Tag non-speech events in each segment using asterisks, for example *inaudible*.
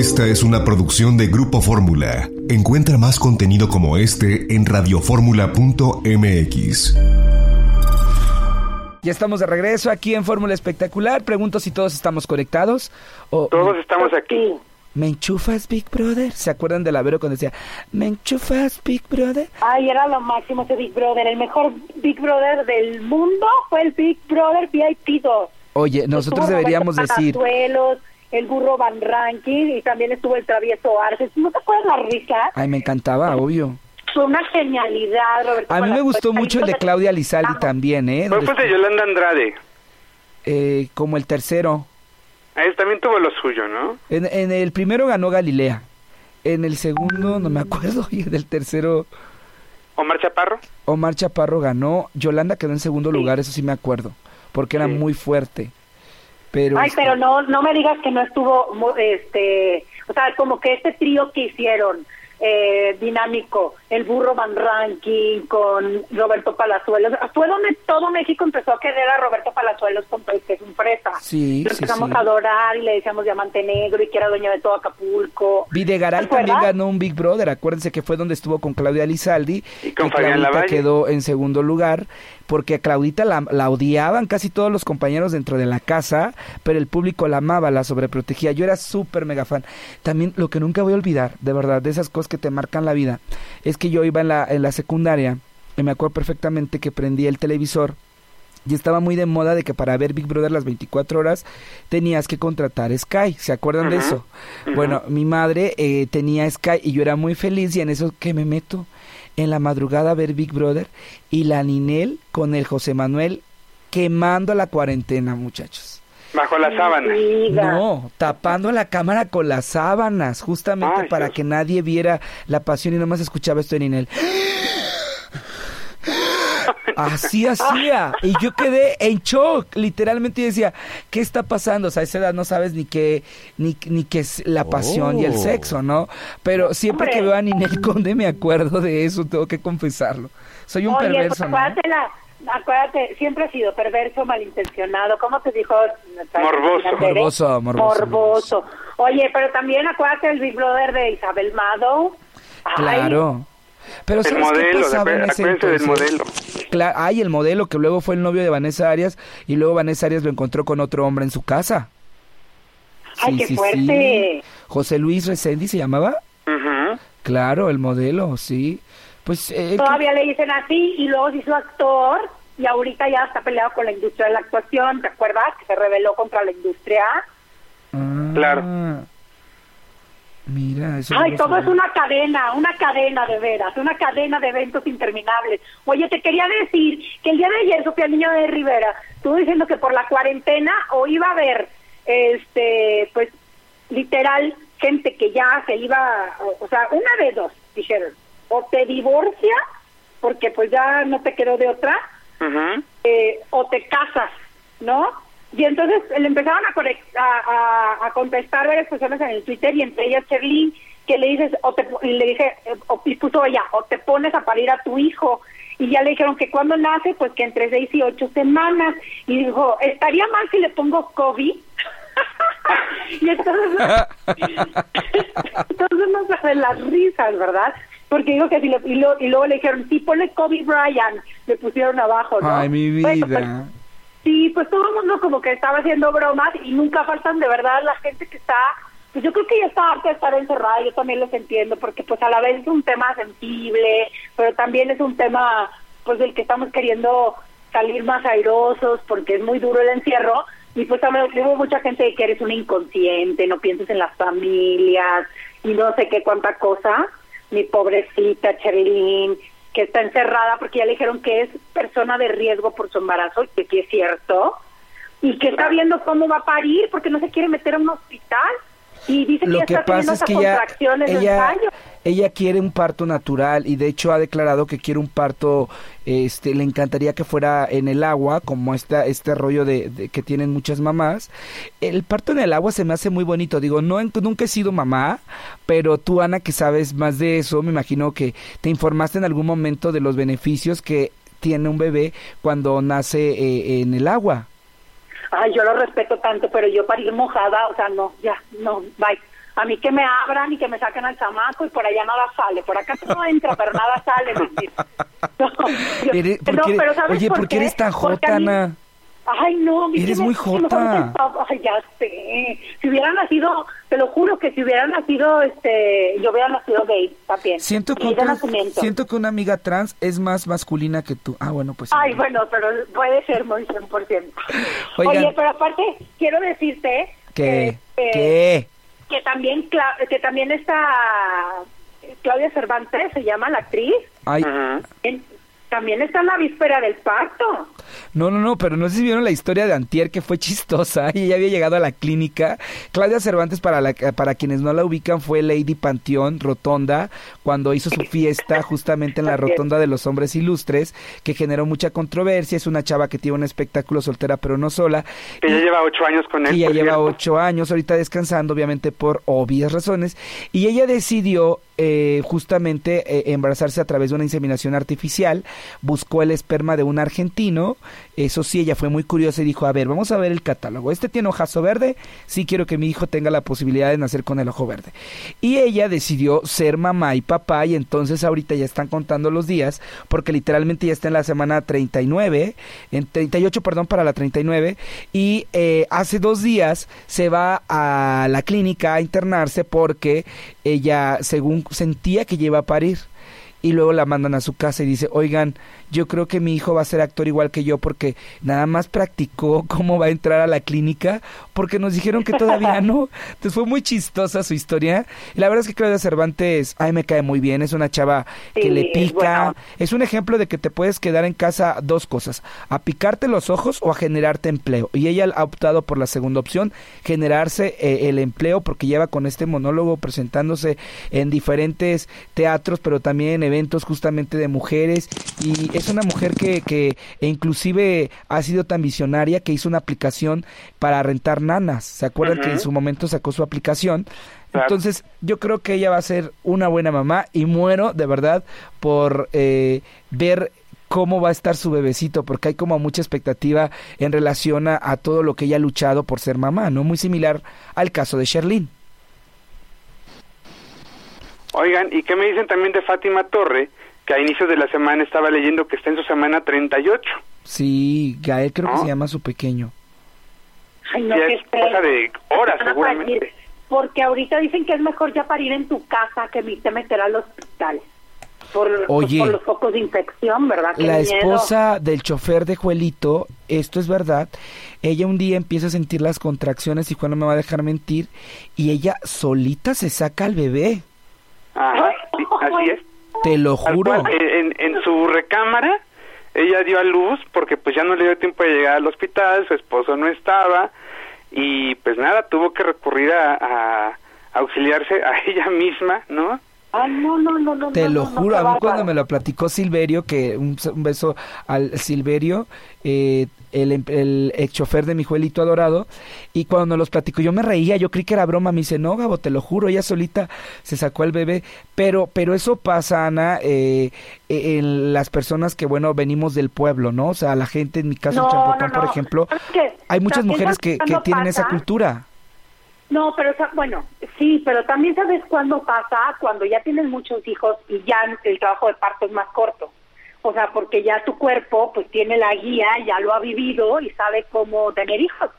Esta es una producción de Grupo Fórmula. Encuentra más contenido como este en radioformula.mx. Ya estamos de regreso aquí en Fórmula Espectacular. Pregunto si todos estamos conectados. O Todos estamos aquí. ¿Me enchufas, Big Brother? ¿Se acuerdan del Avero cuando decía, ¿me enchufas, Big Brother? Ay, era lo máximo ese Big Brother. El mejor Big Brother del mundo fue el Big Brother VIP 2. Oye, nosotros Estuvo deberíamos decir, Palazuelos, el burro Van Ranking y también estuvo el travieso Arce. ¿No te acuerdas la risa? ay, me encantaba, obvio. Fue una genialidad, Roberto. A mí me gustó mucho el de Claudia Lizaldi Ah, también, ¿eh? ¿Cuál fue el de Yolanda Andrade? Eh, como el tercero. Ah, ese también tuvo lo suyo, ¿no? En, en el primero ganó Galilea. En el segundo, no me acuerdo, *laughs* y en el tercero, Omar Chaparro. Omar Chaparro ganó. Yolanda quedó en segundo Sí. lugar, eso sí me acuerdo, porque era muy fuerte. Pero, Ay, este, pero no, no me digas que no estuvo, este, o sea, como que este trío que hicieron, eh, dinámico, el burro Van Ranking con Roberto Palazuelos, fue donde todo México empezó a querer a Roberto Palazuelos con que es un fresa. Sí, Lo sí, empezamos sí. a adorar y le decíamos diamante negro y que era dueño de todo Acapulco. Videgaray también ganó un Big Brother, acuérdense que fue donde estuvo con Claudia Lizaldi Y con que Fabián Lavalle. quedó en segundo lugar porque a Claudita la, la odiaban casi todos los compañeros dentro de la casa, pero el público la amaba, la sobreprotegía. Yo era súper mega fan. También lo que nunca voy a olvidar, de verdad, de esas cosas que te marcan la vida, es que yo iba en la, en la secundaria y me acuerdo perfectamente que prendí el televisor y estaba muy de moda de que para ver Big Brother las 24 horas tenías que contratar Sky. ¿Se acuerdan de eso? Bueno, mi madre eh, tenía Sky y yo era muy feliz y en eso que me meto en la madrugada a ver Big Brother y la Ninel con el José Manuel quemando la cuarentena, muchachos. Bajo la sábana. Diga. No, tapando la cámara con las sábanas, justamente Ay, para Dios. que nadie viera la pasión y nomás escuchaba esto de Ninel. Así hacía. Y yo quedé en shock, literalmente y decía, ¿qué está pasando? O sea, a esa edad no sabes ni qué, ni, ni qué es la pasión y el Oh. sexo, ¿no? Pero siempre que veo a Ninel Conde me acuerdo de eso, tengo que confesarlo. Soy un Oye, pues perverso, ¿no? acuérdate, la- acuérdate, siempre ha sido perverso, malintencionado. ¿Cómo te dijo? Morboso. Morboso, morboso, Morboso. Oye, pero también acuérdate del Big Brother de Isabel Mado. Ay, Claro. Pero El ¿sabes qué modelo, acuérdense del modelo. Cla- ay, el modelo que luego fue el novio de Vanessa Arias y luego Vanessa Arias lo encontró con otro hombre en su casa. Ay, qué fuerte. José Luis Resendi se llamaba. Claro, el modelo, sí. Pues eh, Todavía le dicen así y luego se hizo actor y ahorita ya está peleado con la industria de la actuación. ¿Te acuerdas? Que se rebeló contra la industria. Ah, Claro. Mira, eso Ay, todo es una cadena, una cadena de veras, una cadena de eventos interminables. Oye, te quería decir que el día de ayer Sofía Niño de Rivera estuvo diciendo que por la cuarentena o iba a haber, este, pues, literal, gente que ya se iba, o, o sea, una de dos, dijeron, o te divorcia, porque pues ya no te quedó de otra, eh, o te casas, ¿no? Y entonces le empezaron a, a, a- contestar varias personas en el Twitter y entre ellas Cherlin, que le dices, o te, y le dije, eh, o, y puso ella, o te pones a parir a tu hijo. Y ya le dijeron que cuando nace, pues que entre seis y ocho semanas. Y dijo, ¿estaría mal si le pongo COVID? *laughs* y entonces, *laughs* entonces no saben las risas, ¿verdad? Porque dijo que si le, y, lo- y luego le dijeron, sí, ponle Kobe Bryant, le pusieron abajo, ¿no? Ay, mi Bueno, pues, vida. Sí, pues todo el mundo como que estaba haciendo bromas y nunca faltan de verdad la gente que está, pues yo creo que ya está harta de estar encerrada, yo también los entiendo, porque pues a la vez es un tema sensible, pero también es un tema pues del que estamos queriendo salir más airosos porque es muy duro el encierro y pues también hubo mucha gente que eres un inconsciente, no pienses en las familias y no sé qué cuánta cosa, mi pobrecita Cherilyn, que está encerrada porque ya le dijeron que es persona de riesgo por su embarazo, que sí es cierto, y que está viendo cómo va a parir porque no se quiere meter a un hospital y dice Lo que que está teniendo pasa es que ella, ella, ella quiere un parto natural y de hecho ha declarado que quiere un parto, este, le encantaría que fuera en el agua, como esta, este rollo de, de que tienen muchas mamás. El parto en el agua se me hace muy bonito, digo, no nunca he sido mamá, pero tú Ana que sabes más de eso, me imagino que te informaste en algún momento de los beneficios que tiene un bebé cuando nace eh, en el agua. Ay, yo lo respeto tanto, pero yo parir mojada, o sea, no, ya, no, bye. A mí que me abran y que me saquen al chamaco y por allá nada sale. Por acá todo entra, pero nada sale. *laughs* No, yo- Eres- ¿por no, qué- pero ¿sabes oye, ¿por qué eres tan jota, Ana? Ay, no, mí Eres muy jota. Ay, ya sé. Si hubiera nacido, te lo juro que si hubiera nacido, este, yo hubiera nacido gay también. Siento que, otra- siento que una amiga trans es más masculina que tú. Ah, bueno, pues. sí. Ay, bueno, pero puede ser muy 100%. *laughs* Oigan. Oye, pero aparte, quiero decirte ¿Qué? que, ¿Qué? que también Cla- que también está Claudia Cervantes, se llama la actriz, Ay, en- también está en la víspera del parto. No, no, no, pero no sé si vieron la historia de Antier que fue chistosa *laughs* y ella había llegado a la clínica. Claudia Cervantes, para, la, para quienes no la ubican, fue Lady Panteón Rotonda cuando hizo su fiesta justamente en la. Rotonda de los Hombres Ilustres, que generó mucha controversia. Es una chava que tiene un espectáculo soltera pero no sola. Ya lleva ocho años con él. Por lleva cierto. ocho años ahorita descansando, obviamente por obvias razones. Y ella decidió eh, justamente eh, embarazarse a través de una inseminación artificial. Buscó el esperma de un argentino. Eso sí, ella fue muy curiosa y dijo, a ver, vamos a ver el catálogo. Este tiene ojazo verde. Sí quiero que mi hijo tenga la posibilidad de nacer con el ojo verde. Y ella decidió ser mamá y papá y entonces ahorita ya están contando los días porque literalmente ya está en la semana 39, en 38, perdón, para la 39 y eh, hace dos días se va a la clínica a internarse porque ella, según sentía que lleva a parir y luego la mandan a su casa y dice, oigan, yo creo que mi hijo va a ser actor igual que yo porque nada más practicó *laughs* cómo va a entrar a la clínica porque nos dijeron que todavía no. Entonces fue muy chistosa su historia. Y la verdad es que Claudia Cervantes, a mí me cae muy bien, es una chava que le pica. Es un ejemplo de que te puedes quedar en casa dos cosas, a picarte los ojos o a generarte empleo. Y ella ha optado por la segunda opción, generarse eh, el empleo porque lleva con este monólogo presentándose en diferentes teatros, pero también en eventos justamente de mujeres. Y es una mujer que, que e inclusive ha sido tan visionaria que hizo una aplicación para rentar nanas. ¿Se acuerdan que en su momento sacó su aplicación? Claro. Entonces, yo creo que ella va a ser una buena mamá y muero de verdad por eh, ver cómo va a estar su bebecito, porque hay como mucha expectativa en relación a, a todo lo que ella ha luchado por ser mamá, ¿no? Muy similar al caso de Sherlyn. Oigan, ¿y qué me dicen también de Fátima Torre? Que a inicios de la semana estaba leyendo que está en su semana 38. Sí, Gael creo que ¿No? se llama su pequeño. Ay, no, ya qué es cosa de horas, seguramente. Porque ahorita dicen que es mejor ya parir en tu casa que irte meter al hospital. Por, Oye. por los focos de infección, ¿verdad? Qué La miedo. esposa del chofer de Juelito, esto es verdad, ella un día empieza a sentir las contracciones y Juan no me va a dejar mentir, y ella solita se saca al bebé, Ajá, sí, así es. Te lo juro. cual, eh, en, en su recámara, ella dio a luz porque pues ya no le dio tiempo de llegar al hospital, su esposo no estaba y pues nada, tuvo que recurrir a, a auxiliarse a *laughs* ella misma, ¿no? Ay, no, no, no, no. Te no, lo juro, a mí cuando me lo platicó Silverio, que un, un beso al Silverio, eh, el, em- el ex chofer de mi juelito adorado, y cuando nos los platicó yo me reía, yo creí que era broma, me dice, no, Gabo, te lo juro, ella solita se sacó al bebé, pero, pero eso pasa, Ana, eh, eh, en las personas que, bueno, venimos del pueblo, ¿no? O sea, la gente, en mi caso, en No, Champotón, no, por ejemplo, hay muchas mujeres que, que tienen esa cultura. No, pero bueno, sí, pero también sabes cuándo pasa, cuando ya tienes muchos hijos y ya el trabajo de parto es más corto. O sea, porque ya tu cuerpo pues tiene la guía, ya lo ha vivido y sabe cómo tener hijos.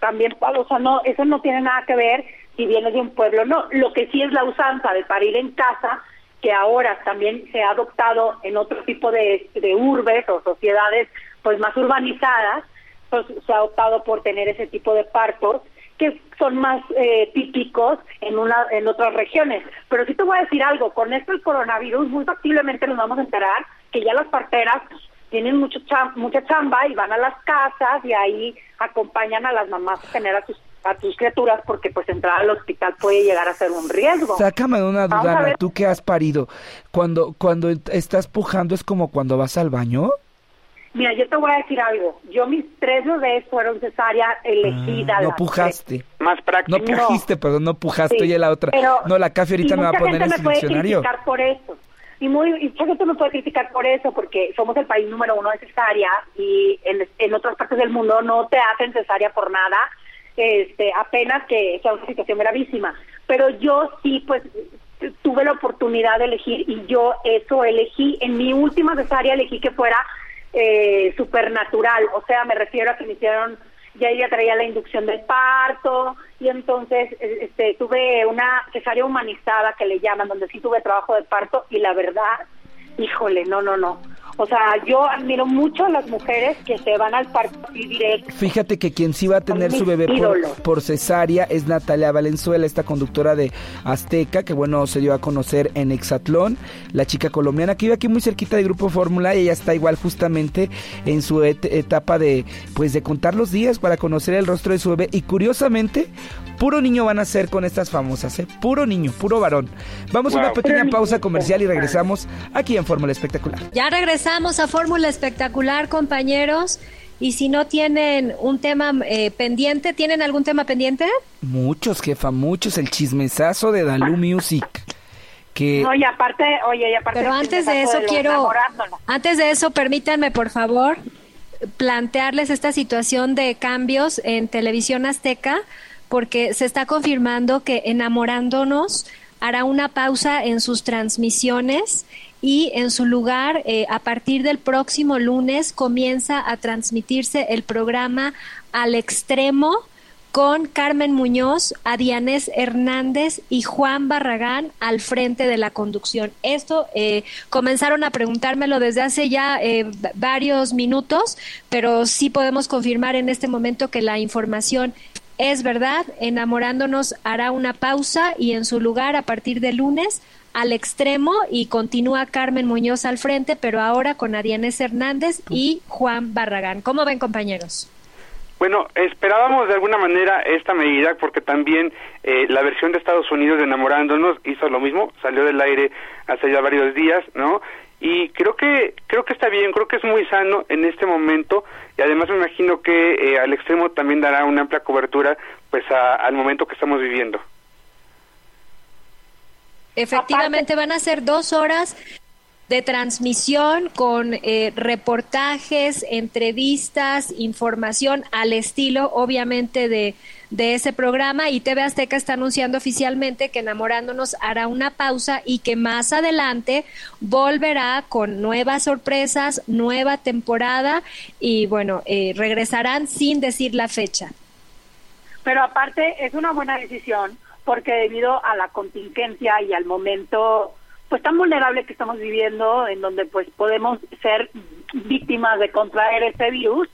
También, o sea, no, eso no tiene nada que ver si vienes de un pueblo no. Lo que sí es la usanza de parir en casa, que ahora también se ha adoptado en otro tipo de, de urbes o sociedades pues más urbanizadas, pues se ha optado por tener ese tipo de partos que son más eh, típicos en una en otras regiones. Pero sí te voy a decir algo, con esto el coronavirus muy factiblemente nos vamos a enterar que ya las parteras tienen mucho cham- mucha chamba y van a las casas y ahí acompañan a las mamás a tener a sus a tus criaturas porque pues entrar al hospital puede llegar a ser un riesgo. Sácame de una duda, tú que has parido, cuando, cuando estás pujando es como cuando vas al baño. Mira, yo te voy a decir algo. Yo mis tres bebés fueron cesárea elegida. Ah, no pujaste. Más No práctico. No. pujiste, perdón, no pujaste. Sí, Oye, la otra. pero- no, la café ahorita y me va a mucha poner gente en me su puede diccionario. criticar por eso. Y, muy, y mucha gente me puede criticar por eso, porque somos el país número uno de cesárea y en, en otras partes del mundo no te hacen cesárea por nada, este, apenas que sea una situación gravísima. pero yo sí, pues tuve la oportunidad de elegir y yo eso elegí, en mi última cesárea elegí que fuera eh, supernatural, o sea, me refiero a que me hicieron, ya ella traía la inducción del parto y entonces este, tuve una cesárea humanizada que le llaman, donde sí tuve trabajo de parto y la verdad, híjole, no, no, no, o sea, yo admiro mucho a las mujeres que se van al parto directo. Fíjate que quien sí va a tener su bebé por, cesárea es Natalia Valenzuela, esta conductora de Azteca, que bueno, se dio a conocer en Exatlón, la chica colombiana que vive aquí muy cerquita de Grupo Fórmula y ella está igual justamente en su etapa de pues de contar los días para conocer el rostro de su bebé y curiosamente puro niño van a ser con estas famosas, ¿eh? Puro niño, puro varón. Vamos a una pequeña pausa comercial y regresamos aquí en Fórmula Espectacular. Ya regresamos Vamos a Fórmula Espectacular, compañeros. Y si no tienen un tema eh, pendiente, ¿tienen algún tema pendiente? Muchos, jefa, muchos. El chismesazo de Dalu Music. Que... Oye, aparte, oye, aparte. Pero antes de eso quiero, antes de eso, permítanme, por favor, plantearles esta situación de cambios en televisión azteca, porque se está confirmando que enamorándonos hará una pausa en sus transmisiones y en su lugar, eh, a partir del próximo lunes, comienza a transmitirse el programa Al Extremo con Carmen Muñoz, Adianés Hernández y Juan Barragán al frente de la conducción. Esto eh, comenzaron a preguntármelo desde hace ya eh, varios minutos, pero sí podemos confirmar en este momento que la información es verdad. Enamorándonos hará una pausa y en su lugar, a partir de lunes, al extremo y continúa Carmen Muñoz al frente, pero ahora con Adianés Hernández y Juan Barragán. ¿Cómo ven, compañeros? Bueno, esperábamos de alguna manera esta medida porque también eh, la versión de Estados Unidos de Enamorándonos hizo lo mismo, salió del aire hace ya varios días, ¿no? Y creo que creo que está bien, creo que es muy sano en este momento y además me imagino que eh, al extremo también dará una amplia cobertura pues al momento que estamos viviendo. Efectivamente, van a ser dos horas de transmisión con eh, reportajes, entrevistas, información al estilo, obviamente, de, de ese programa. Y TV Azteca está anunciando oficialmente que Enamorándonos hará una pausa y que más adelante volverá con nuevas sorpresas, nueva temporada y, bueno, eh, regresarán sin decir la fecha. Pero aparte, es una buena decisión porque debido a la contingencia y al momento pues tan vulnerable que estamos viviendo, en donde pues podemos ser víctimas de contraer este virus,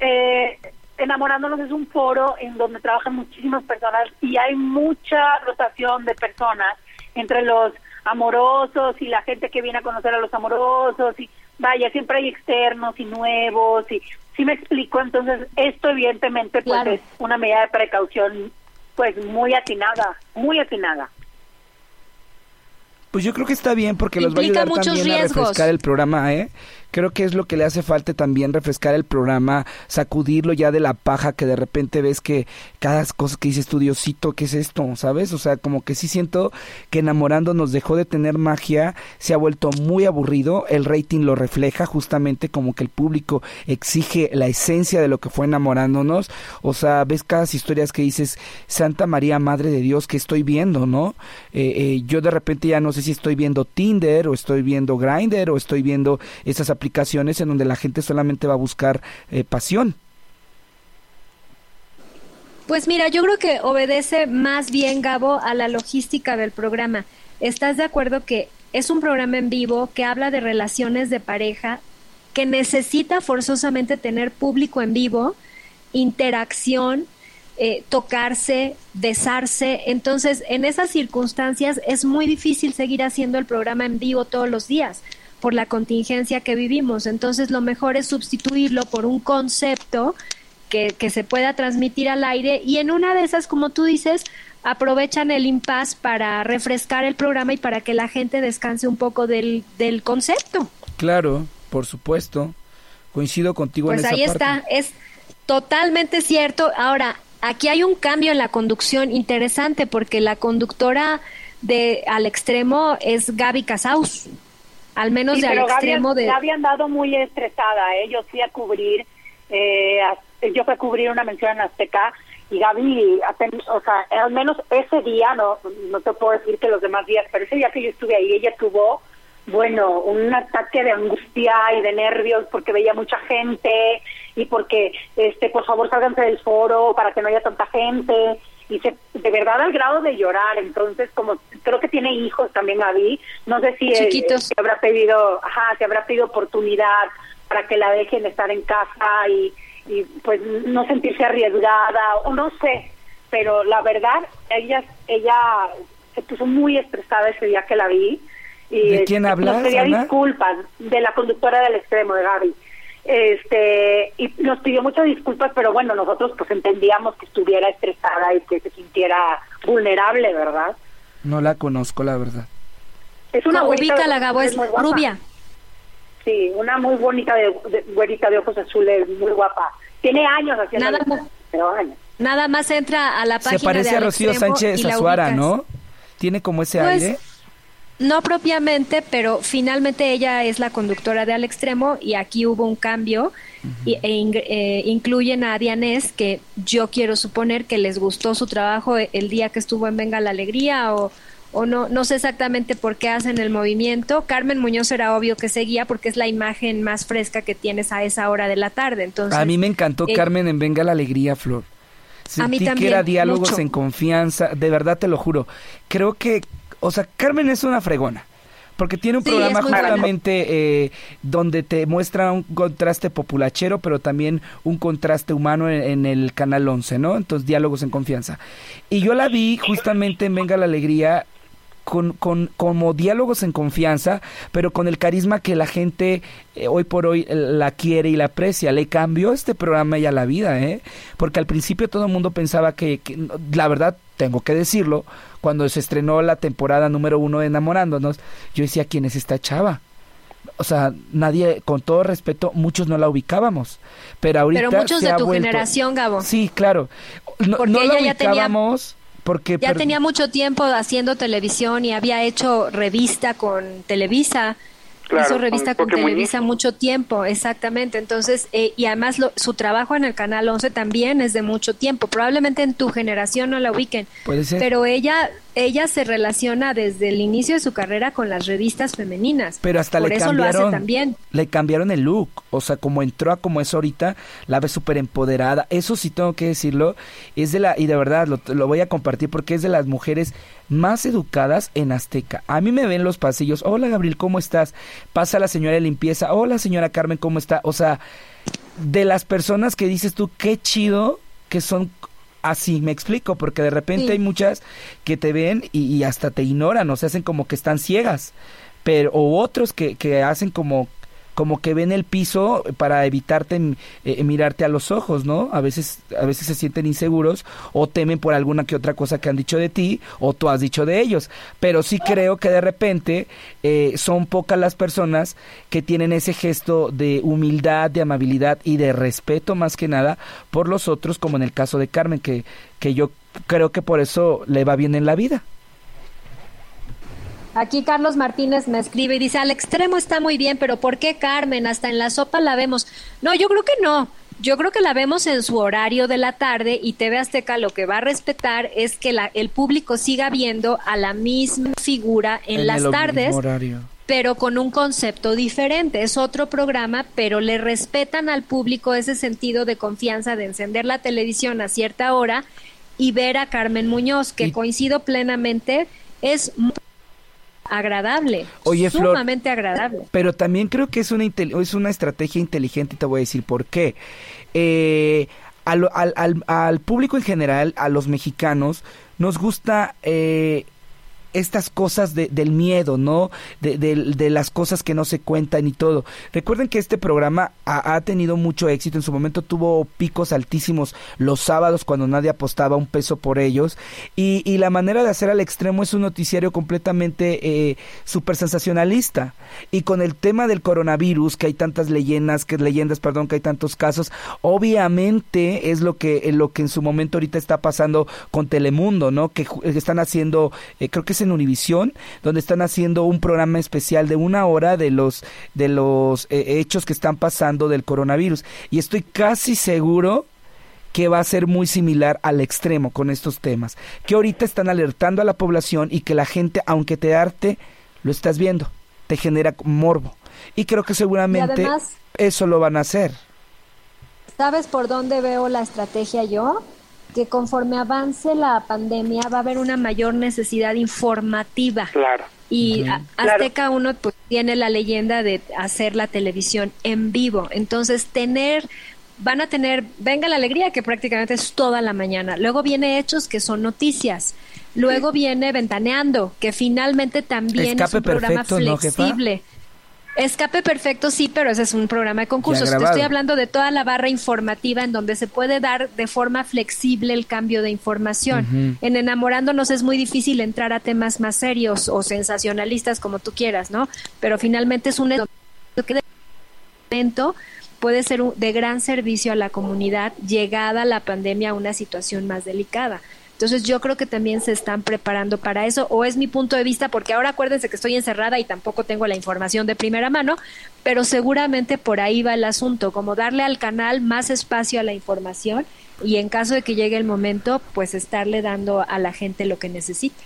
eh, Enamorándonos es un foro en donde trabajan muchísimas personas y hay mucha rotación de personas entre los amorosos y la gente que viene a conocer a los amorosos y vaya, siempre hay externos y nuevos y si me explico, entonces esto evidentemente pues es una medida de precaución pues muy atinada, muy atinada. Pues yo creo que está bien porque los va a ayudar también a refrescar el programa, ¿eh? Creo que es lo que le hace falta también refrescar el programa, sacudirlo ya de la paja que de repente ves que cada cosa que dices Diosito, ¿qué es esto? ¿Sabes? O sea, como que sí siento que enamorando nos dejó de tener magia, se ha vuelto muy aburrido, el rating lo refleja justamente como que el público exige la esencia de lo que fue enamorándonos, o sea, ves cada historias que dices, Santa María, Madre de Dios, que estoy viendo, ¿no? Eh, eh, yo de repente ya no sé si estoy viendo Tinder o estoy viendo Grinder o estoy viendo esas aplicaciones en donde la gente solamente va a buscar eh, pasión. Pues mira, yo creo que obedece más bien, Gabo, a la logística del programa. ¿Estás de acuerdo que es un programa en vivo que habla de relaciones de pareja, que necesita forzosamente tener público en vivo, interacción, eh, tocarse, besarse? Entonces, en esas circunstancias es muy difícil seguir haciendo el programa en vivo todos los días por la contingencia que vivimos. Entonces lo mejor es sustituirlo por un concepto que, que se pueda transmitir al aire y en una de esas, como tú dices, aprovechan el impas para refrescar el programa y para que la gente descanse un poco del, del concepto. Claro, por supuesto. Coincido contigo pues en esa ahí está, es totalmente cierto. Ahora, aquí hay un cambio en la conducción interesante porque la conductora de al extremo es Gaby Casaus al menos de al extremo de... Gaby andado muy estresada, ¿eh? yo fui a cubrir, eh, yo fui a cubrir una mención en Azteca y Gaby, o sea, al menos ese día, no, no te puedo decir que los demás días, pero ese día que yo estuve ahí, ella tuvo, bueno, un ataque de angustia y de nervios porque veía mucha gente y porque, este, por favor, sálganse del foro para que no haya tanta gente y se, de verdad al grado de llorar. Entonces, como creo que tiene hijos también Gaby, no sé si eh, se habrá pedido, ajá, se habrá pedido oportunidad para que la dejen estar en casa y y pues no sentirse arriesgada o no sé, pero la verdad ella ella se puso muy estresada ese día que la vi y ¿De quién hablas? Nos pedía disculpas de la conductora del extremo de Gaby. Este, y nos pidió muchas disculpas, pero bueno, nosotros pues entendíamos que estuviera estresada y que se sintiera vulnerable, ¿verdad? No la conozco, la verdad. Es una ubica la Gabo, es rubia. Sí, una muy bonita de, güerita de ojos azules, muy guapa. Tiene años haciendo nada más, pero años. Nada más entra a la página Se parece a Rocío Sánchez Azuara, ¿no? Tiene como ese pues, aire. No propiamente, pero finalmente ella es la conductora de Al Extremo y aquí hubo un cambio y, e eh, incluyen a Dianés, que yo quiero suponer que les gustó su trabajo el día que estuvo en Venga la Alegría o, o no, no sé exactamente por qué hacen el movimiento. Carmen Muñoz era obvio que seguía porque es la imagen más fresca que tienes a esa hora de la tarde. Entonces, a mí me encantó eh, Carmen en Venga la Alegría, Flor. Sentí a mí también, que era diálogos en confianza, de verdad te lo juro. Creo que, o sea, Carmen es una fregona porque tiene un programa justamente eh, donde te muestra un contraste populachero, pero también un contraste humano en, en, el canal 11, ¿no? Entonces, diálogos en confianza. Y yo la vi justamente en Venga la Alegría con, con, como diálogos en confianza, pero con el carisma que la gente eh, hoy por hoy eh, la quiere y la aprecia. Le cambió este programa ya la vida, ¿eh? Porque al principio todo el mundo pensaba que, la verdad, tengo que decirlo, cuando se estrenó la temporada número uno de Enamorándonos, yo decía, ¿quién es esta chava? o sea, nadie, con todo respeto, muchos no la ubicábamos. Pero ahorita. Pero muchos de tu generación, Gabo. Sí, claro. No, no la ubicábamos. Porque, ya tenía mucho tiempo haciendo televisión y había hecho revista con Televisa hizo revista con Televisa mucho tiempo, exactamente. Entonces, eh, y además su trabajo en el Canal 11 también es de mucho tiempo. Probablemente en tu generación no la ubiquen. Puede ser. Pero ella, ella se relaciona desde el inicio de su carrera con las revistas femeninas. Pero hasta le cambiaron, también. Le cambiaron el look. O sea, como entró a como es ahorita, la ve súper empoderada. Eso sí tengo que decirlo. Es de la, y de verdad lo, lo voy a compartir porque es de las mujeres más educadas en Azteca. A mí me ven los pasillos, hola Gabriel, ¿cómo estás? Pasa la señora de limpieza, hola señora Carmen, ¿cómo está? O sea, de las personas que dices tú, qué chido que son así, me explico, porque de repente hay muchas que te ven y, hasta te ignoran, o se hacen como que están ciegas, pero o otros que, que hacen como como que ven el piso para evitarte eh, mirarte a los ojos, ¿no? A veces, a veces se sienten inseguros o temen por alguna que otra cosa que han dicho de ti o tú has dicho de ellos. Pero sí creo que de repente eh, son pocas las personas que tienen ese gesto de humildad, de amabilidad y de respeto más que nada por los otros, como en el caso de Carmen, que, que yo creo que por eso le va bien en la vida. Aquí Carlos Martínez me escribe y dice, al extremo está muy bien, pero ¿por qué Carmen? Hasta en la sopa la vemos. No, yo creo que no. Yo creo que la vemos en su horario de la tarde y TV Azteca lo que va a respetar es que la, el público siga viendo a la misma figura en, las tardes, pero con un concepto diferente. Es otro programa, pero le respetan al público ese sentido de confianza de encender la televisión a cierta hora y ver a Carmen Muñoz, que coincido plenamente, es agradable, Oye, sumamente agradable. Pero también creo que es una, es una estrategia inteligente y te voy a decir por qué. Eh, al, al, al, público en general, a los mexicanos, nos gusta eh, estas cosas de, del miedo, ¿no? De, de, las cosas que no se cuentan y todo. Recuerden que este programa ha, tenido mucho éxito. En su momento tuvo picos altísimos los sábados cuando nadie apostaba un peso por ellos. Y, y la manera de hacer al extremo es un noticiario completamente eh, súper sensacionalista. Y con el tema del coronavirus, que hay tantas leyendas, que leyendas, perdón, que hay tantos casos, obviamente es lo que, lo que en su momento ahorita está pasando con Telemundo, ¿no? Que, están haciendo, eh, creo que en Univisión, donde están haciendo un programa especial de una hora de los, de los eh, hechos que están pasando del coronavirus. Y estoy casi seguro que va a ser muy similar al extremo con estos temas, que ahorita están alertando a la población y que la gente, aunque te arte, lo estás viendo, te genera morbo. Y creo que seguramente eso lo van a hacer. ¿Sabes por dónde veo la estrategia yo? Que conforme avance la pandemia va a haber una mayor necesidad informativa. Claro. Y Azteca uno pues tiene la leyenda de hacer la televisión en vivo. Entonces, tener van a tener Venga la Alegría, que prácticamente es toda la mañana. Luego viene Hechos, que son noticias. Luego viene Ventaneando, que finalmente también es un programa flexible. Escape perfecto, sí, pero ese es un programa de concursos. Te estoy hablando de toda la barra informativa en donde se puede dar de forma flexible el cambio de información. En Enamorándonos es muy difícil entrar a temas más serios o sensacionalistas, como tú quieras, ¿no? Pero finalmente es un evento puede ser de gran servicio a la comunidad llegada la pandemia a una situación más delicada. Entonces yo creo que también se están preparando para eso, o es mi punto de vista, porque ahora acuérdense que estoy encerrada y tampoco tengo la información de primera mano, pero seguramente por ahí va el asunto, como darle al canal más espacio a la información y en caso de que llegue el momento, pues estarle dando a la gente lo que necesita.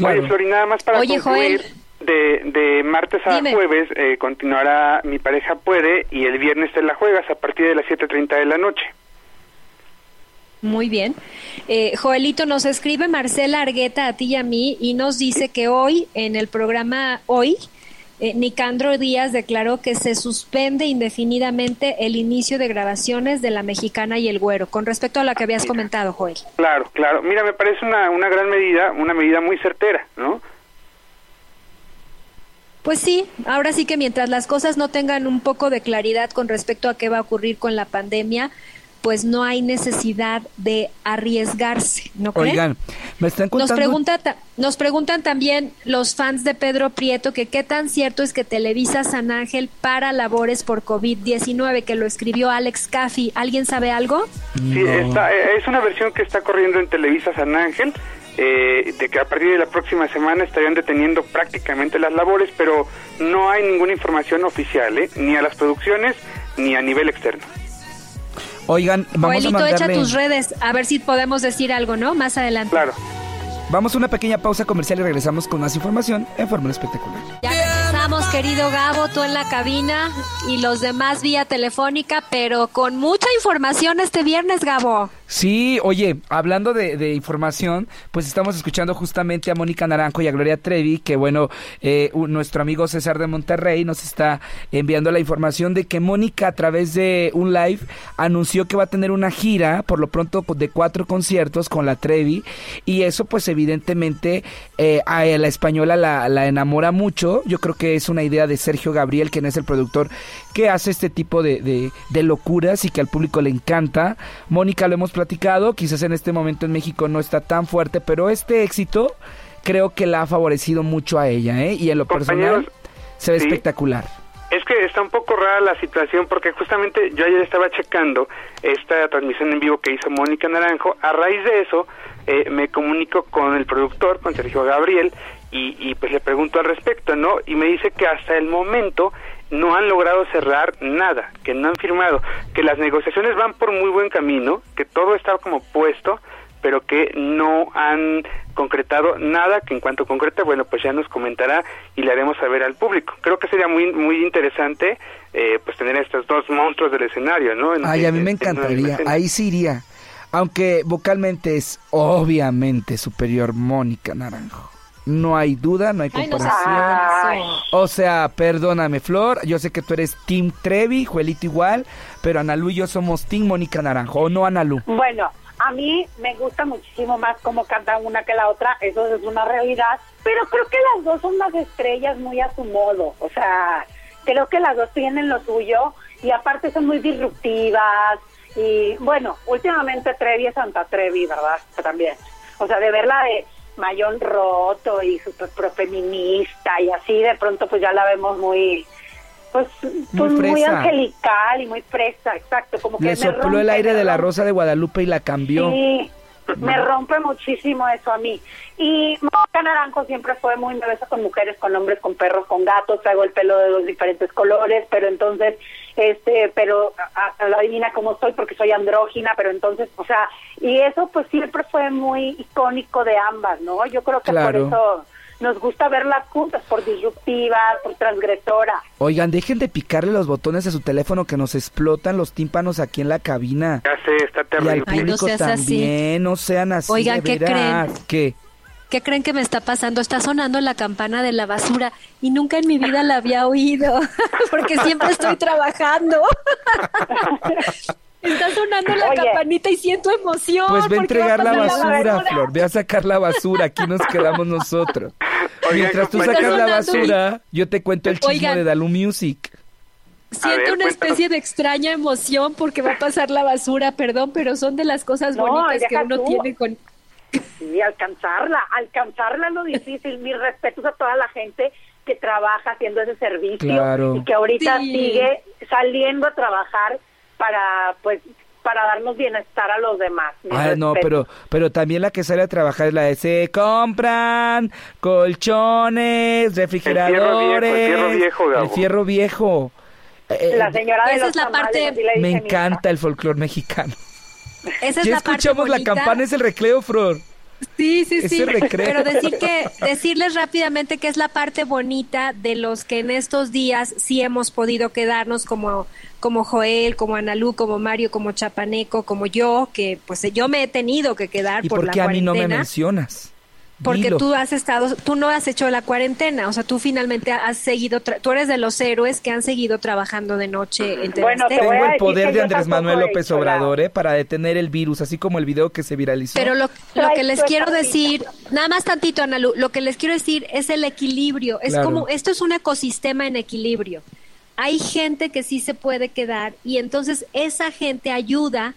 Oye, Flori, nada más para Oye, concluir, de, de martes a jueves eh, continuará Mi Pareja Puede y el viernes te la juegas a partir de las 7.30 de la noche. Muy bien. Eh, Joelito nos escribe Marcela Argueta a ti y a mí y nos dice que hoy, en el programa Hoy, eh, Nicandro Díaz declaró que se suspende indefinidamente el inicio de grabaciones de La Mexicana y El Güero, con respecto a lo que habías comentado, Joel. Claro, claro. Mira, me parece una, una gran medida, una medida muy certera, ¿no? Pues sí, ahora sí que mientras las cosas no tengan un poco de claridad con respecto a qué va a ocurrir con la pandemia, pues no hay necesidad de arriesgarse, ¿no creen? Oigan, me están contando... Nos, pregunta, nos preguntan también los fans de Pedro Prieto que qué tan cierto es que Televisa San Ángel para labores por COVID-19, que lo escribió Alex Caffi. ¿Alguien sabe algo? Sí, está, eh, es una versión que está corriendo en Televisa San Ángel. Eh, de que a partir de la próxima semana estarían deteniendo prácticamente las labores, pero no hay ninguna información oficial, ¿eh? ni a las producciones ni a nivel externo. Oigan, vamos a mandarle... echa tus redes, a ver si podemos decir algo, ¿no? Más adelante. Claro. Vamos a una pequeña pausa comercial y regresamos con más información en Fórmula Espectacular. Ya regresamos, querido Gabo, tú en la cabina y los demás vía telefónica, pero con mucha información este viernes, Gabo. Sí, oye, hablando de, información, pues estamos escuchando justamente a Mónica Naranjo y a Gloria Trevi, que bueno, eh, nuestro amigo César de Monterrey nos está enviando la información de que Mónica a través de un live anunció que va a tener una gira, por lo pronto de cuatro conciertos con la Trevi, y eso pues evidentemente eh, a la española la, enamora mucho, yo creo que es una idea de Sergio Gabriel, quien es el productor que hace este tipo de, de locuras y que al público le encanta. Mónica lo hemos platicado, quizás en este momento en México no está tan fuerte, pero este éxito creo que la ha favorecido mucho a ella, ¿eh? Y en lo personal se ve espectacular. Es que está un poco rara la situación porque justamente yo ayer estaba checando esta transmisión en vivo que hizo Mónica Naranjo. A raíz de eso eh, me comunico con el productor, con Sergio Gabriel, y, y pues le pregunto al respecto, ¿no? Y me dice que hasta el momento no han logrado cerrar nada, que no han firmado, que las negociaciones van por muy buen camino, que todo está como puesto, pero que no han concretado nada, que en cuanto concrete, bueno, pues ya nos comentará y le haremos saber al público. Creo que sería muy muy interesante eh, pues tener estos dos monstruos del escenario, ¿no? Ay, a mí me encantaría, ahí sí iría, aunque vocalmente es obviamente superior Mónica Naranjo no hay duda, no hay comparación. o sea, perdóname, Flor, yo sé que tú eres Team Trevi, Juelito igual, pero Analú y yo somos Team Mónica Naranjo, ¿o no, Analú? Bueno, a mí me gusta muchísimo más cómo canta una que la otra, eso es una realidad, pero creo que las dos son las estrellas muy a su modo, o sea, creo que las dos tienen lo suyo y aparte son muy disruptivas y bueno, últimamente Trevi es Santa Trevi, ¿verdad? También. O sea, de verla de mayón roto y súper profeminista y así de pronto pues ya la vemos muy pues muy, pues, angelical y muy fresa, exacto, como que le sopló el aire de la rosa de Guadalupe y la cambió. Sí, Me rompe muchísimo eso a mí. Y Mónica Naranjo siempre fue muy nerviosa con mujeres, con hombres, con perros, con gatos. Traigo el pelo de los diferentes colores, pero entonces, este, pero a, la adivina cómo soy porque soy andrógina, pero entonces, o sea, y eso pues siempre fue muy icónico de ambas, ¿no? Yo creo que por eso nos gusta verlas juntas, por disruptivas, por transgresoras. Oigan, dejen de picarle los botones a su teléfono que nos explotan los tímpanos aquí en la cabina. Ya sé, está terrible. Y al público también, no sean así. Oigan, ¿qué creen? ¿Qué? ¿Qué creen que me está pasando? Está sonando la campana de la basura y nunca en mi vida la había oído, *laughs* porque siempre estoy trabajando. *laughs* Está sonando la campanita y siento emoción. Pues ve a entregar la basura, Flor. Ve a sacar la basura. Aquí nos quedamos nosotros. Mientras tú sacas la basura, yo te cuento el chisme de Dalu Music. Siento una especie de extraña emoción porque va a pasar la basura, perdón, pero son de las cosas bonitas que uno tiene con... Y alcanzarla, alcanzarla es lo difícil. Mis respetos a toda la gente que trabaja haciendo ese servicio y que ahorita sigue saliendo a trabajar para pues para darnos bienestar a los demás. Ah, no, pero pero también la que sale a trabajar es la de se compran colchones, refrigeradores, el fierro viejo, el fierro viejo. Eh, la señora de esa es la parte me encanta el folclor mexicano. Esa es ya escuchamos la campana es el recreo, Flor. Sí, sí, sí. Pero decir que, decirles rápidamente que es la parte bonita de los que en estos días sí hemos podido quedarnos como, como Joel, como Analú, como Mario, como Chapaneco, como yo, que pues yo me he tenido que quedar ¿Y por, por qué a mí no me mencionas? Porque tú has estado, tú no has hecho la cuarentena, o sea, tú finalmente has seguido, tú eres de los héroes que han seguido trabajando de noche en Bueno, tengo el poder de Andrés Manuel López Obrador, ¿eh? Para detener el virus, así como el video que se viralizó. Pero lo, lo que les quiero decir, nada más tantito, Ana lo que les quiero decir es el equilibrio, es como, esto es un ecosistema en equilibrio. Hay gente que sí se puede quedar y entonces esa gente ayuda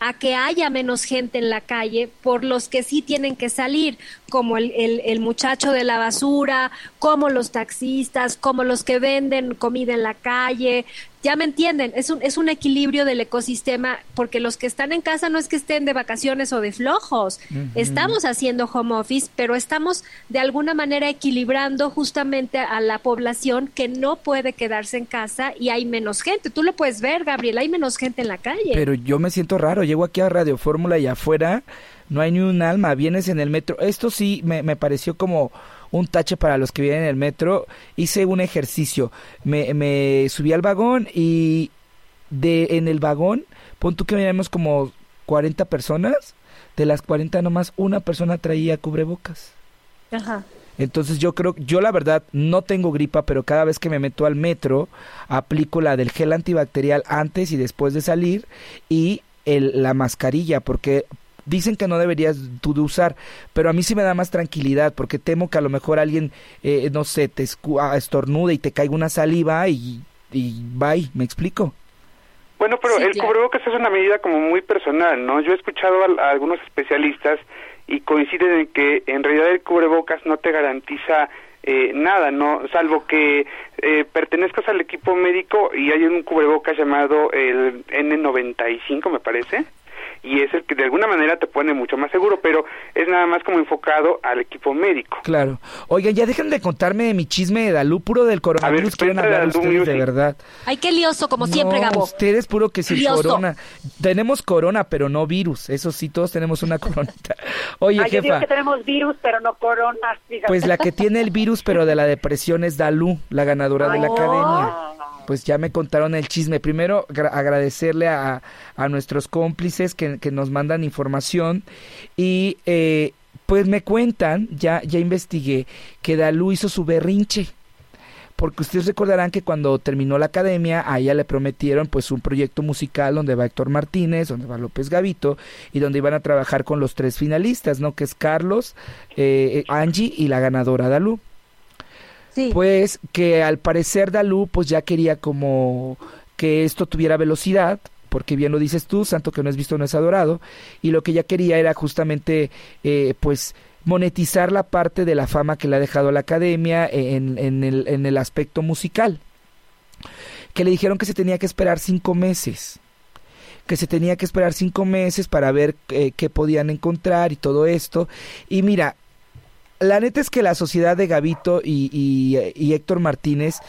a que haya menos gente en la calle por los que sí tienen que salir, como el, el, muchacho de la basura, como los taxistas, como los que venden comida en la calle. Ya me entienden, es un, es un equilibrio del ecosistema, porque los que están en casa no es que estén de vacaciones o de flojos, estamos haciendo home office, pero estamos de alguna manera equilibrando justamente a la población que no puede quedarse en casa y hay menos gente. Tú lo puedes ver, Gabriel, hay menos gente en la calle. Pero yo me siento raro, llego aquí a Radio Fórmula y afuera no hay ni un alma, vienes en el metro. Esto sí me, me pareció como un tache para los que vienen en el metro. Hice un ejercicio, me, me subí al vagón y de en el vagón, pon tú que veníamos como 40 personas, de las 40 nomás una persona traía cubrebocas. Ajá. Entonces yo creo, yo la verdad no tengo gripa, pero cada vez que me meto al metro aplico la del gel antibacterial antes y después de salir y el, la mascarilla, porque dicen que no deberías tú de usar, pero a mí sí me da más tranquilidad porque temo que a lo mejor alguien, eh, no sé, te ah, estornude y te caiga una saliva y, y bye, ¿me explico? Bueno, pero el cubrebocas es una medida como muy personal, ¿no? Yo he escuchado a, algunos especialistas y coinciden en que en realidad el cubrebocas no te garantiza eh, nada, no, salvo que eh, pertenezcas al equipo médico y hay un cubrebocas llamado el N95, me parece, y es el que de alguna manera te pone mucho más seguro, pero es nada más como enfocado al equipo médico. Claro. Oigan, ya dejen de contarme de mi chisme de Dalú, puro del coronavirus, quieren hablar ustedes de verdad. Ay, qué lioso, como siempre, Gabo. ustedes puro que sí, corona. Tenemos corona, pero no virus, eso sí, todos tenemos una *laughs* coronita. Oye, Ay, jefa. Yo digo que tenemos virus, pero no corona. Pues la que tiene el virus, pero de la depresión es Dalú, la ganadora de la academia pues ya me contaron el chisme. Primero, agradecerle a, a, nuestros cómplices que, que, nos mandan información y eh, pues me cuentan, ya, ya investigué, que Dalú hizo su berrinche. Porque ustedes recordarán que cuando terminó la academia, a ella le prometieron pues un proyecto musical donde va Héctor Martínez, donde va López Gavito y donde iban a trabajar con los tres finalistas, ¿no? Que es Carlos, eh, Angie y la ganadora Dalú. Pues que al parecer Dalú pues ya quería como que esto tuviera velocidad, porque bien lo dices tú, santo que no es visto no es adorado, y lo que ella quería era justamente eh, pues monetizar la parte de la fama que le ha dejado la academia en, en, el, en el aspecto musical, que le dijeron que se tenía que esperar cinco meses que se tenía que esperar cinco meses para ver eh, qué podían encontrar y todo esto. Y mira, la neta es que la sociedad de Gavito y, y Héctor Martínez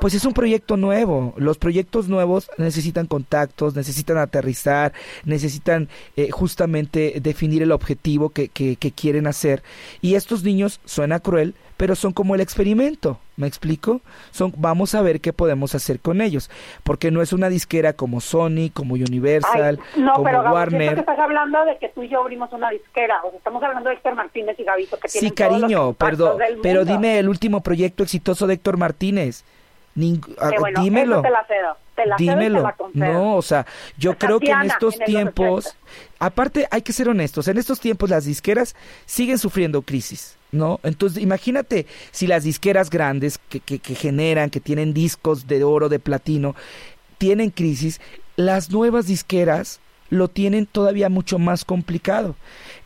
pues es un proyecto nuevo. Los proyectos nuevos necesitan contactos, necesitan aterrizar, necesitan eh, justamente definir el objetivo que, que, quieren hacer. Y estos niños, suena cruel, pero son como el experimento, ¿me explico? Son, vamos a ver qué podemos hacer con ellos, porque no es una disquera como Sony, como Universal, no, como pero, Warner. estás hablando de que tú y yo abrimos una disquera, o sea, estamos hablando de Héctor Martínez y Gavito que Sí, cariño, perdón, pero dime el último proyecto exitoso de Héctor Martínez. Ah, dímelo. Te la cedo. Te la dímelo. la no, o sea, yo creo que en estos tiempos, aparte hay que ser honestos, en estos tiempos las disqueras siguen sufriendo crisis. ¿No? Entonces, imagínate si las disqueras grandes que, que, que generan, que tienen discos de oro, de platino, tienen crisis, las nuevas disqueras lo tienen todavía mucho más complicado.